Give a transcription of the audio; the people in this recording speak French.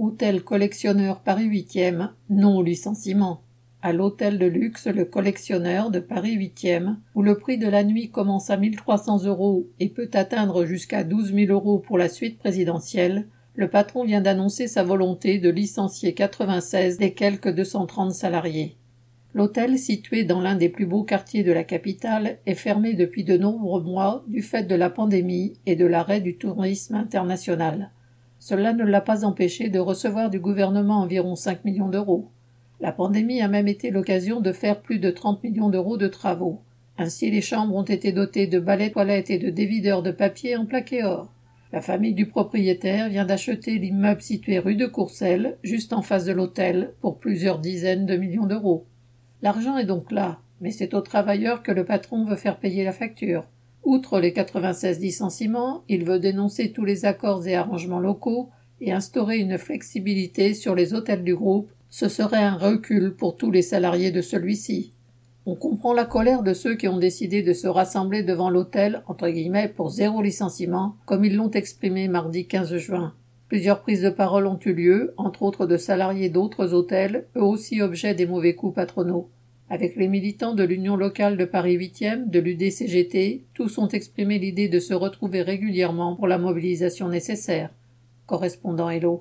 Hôtel collectionneur Paris 8e, non licenciement. À l'hôtel de luxe Le Collectionneur de Paris 8e, où le prix de la nuit commence à 1300 euros et peut atteindre jusqu'à 12 000 euros pour la suite présidentielle, le patron vient d'annoncer sa volonté de licencier 96 des quelques 230 salariés. L'hôtel, situé dans l'un des plus beaux quartiers de la capitale, est fermé depuis de nombreux mois du fait de la pandémie et de l'arrêt du tourisme international. Cela ne l'a pas empêché de recevoir du gouvernement environ 5 millions d'euros. La pandémie a même été l'occasion de faire plus de 30 millions d'euros de travaux. Ainsi, les chambres ont été dotées de balais toilettes et de dévideurs de papier en plaqué or. La famille du propriétaire vient d'acheter l'immeuble situé rue de Courcelles, juste en face de l'hôtel, pour plusieurs dizaines de millions d'euros. L'argent est donc là, mais c'est aux travailleurs que le patron veut faire payer la facture. Outre les 96 licenciements, il veut dénoncer tous les accords et arrangements locaux et instaurer une flexibilité sur les hôtels du groupe. Ce serait un recul pour tous les salariés de celui-ci. On comprend la colère de ceux qui ont décidé de se rassembler devant l'hôtel, entre guillemets, pour zéro licenciement, comme ils l'ont exprimé mardi 15 juin. Plusieurs prises de parole ont eu lieu, entre autres de salariés d'autres hôtels, eux aussi objets des mauvais coups patronaux. Avec les militants de l'Union locale de Paris 8e, de l'UDCGT, tous ont exprimé l'idée de se retrouver régulièrement pour la mobilisation nécessaire. Correspondant Hello.